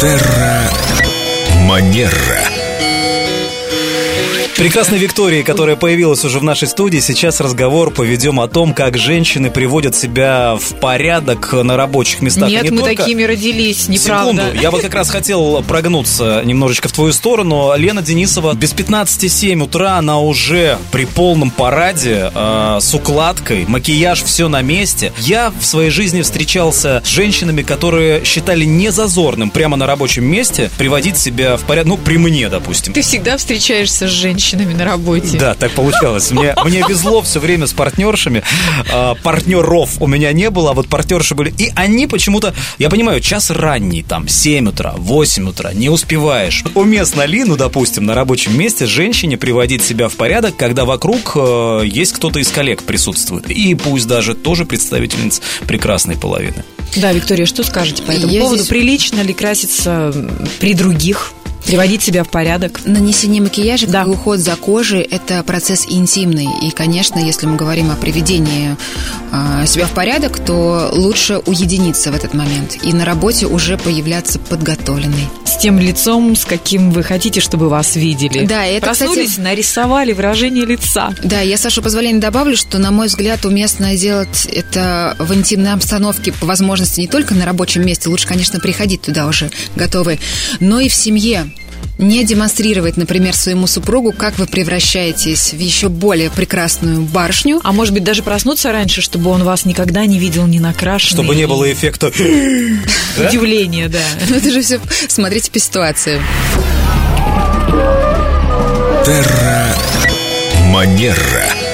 Терра Манера. Прекрасной Виктории, которая появилась уже в нашей студии, сейчас разговор поведем о том, как женщины приводят себя в порядок на рабочих местах. Нет, не мы только- такими родились, неправда. Секунду, я вот как раз хотел прогнуться немножечко в твою сторону. Лена Денисова без 15,7 утра, она уже при полном параде, э, с укладкой, макияж, все на месте. Я в своей жизни встречался с женщинами, которые считали незазорным прямо на рабочем месте приводить себя в порядок, ну, при мне, допустим. Ты всегда встречаешься с женщинами на работе. Да, так получалось. Мне, мне везло все время с партнершами. А, партнеров у меня не было, а вот партнерши были. И они почему-то, я понимаю, час ранний, там, 7 утра, 8 утра, не успеваешь. Уместно ли, ну, допустим, на рабочем месте женщине приводить себя в порядок, когда вокруг э, есть кто-то из коллег присутствует. И пусть даже тоже представительница прекрасной половины. Да, Виктория, что скажете по этому Я поводу? здесь- Прилично ли краситься при других? Приводить себя в порядок? Нанесение макияжа, Да. уход за кожей, это процесс интимный. И, конечно, если мы говорим о приведении а, себя в порядок, то лучше уединиться в этот момент и на работе уже появляться подготовленной. С тем лицом, с каким вы хотите, чтобы вас видели. Да, это, Проснулись, кстати- нарисовали выражение лица. Да, я, Саша, позволения добавлю, что, на мой взгляд, уместно делать это в интимной обстановке, по возможности не только на рабочем месте, лучше, конечно, приходить туда уже готовы, но и в семье. Не демонстрировать, например, своему супругу, как вы превращаетесь в еще более прекрасную барышню. А может быть, даже проснуться раньше, чтобы он вас никогда не видел не накрашенный. Чтобы не было эффекта... Удивления, да. Ну, это же все, смотрите по ситуации. Терра Манера.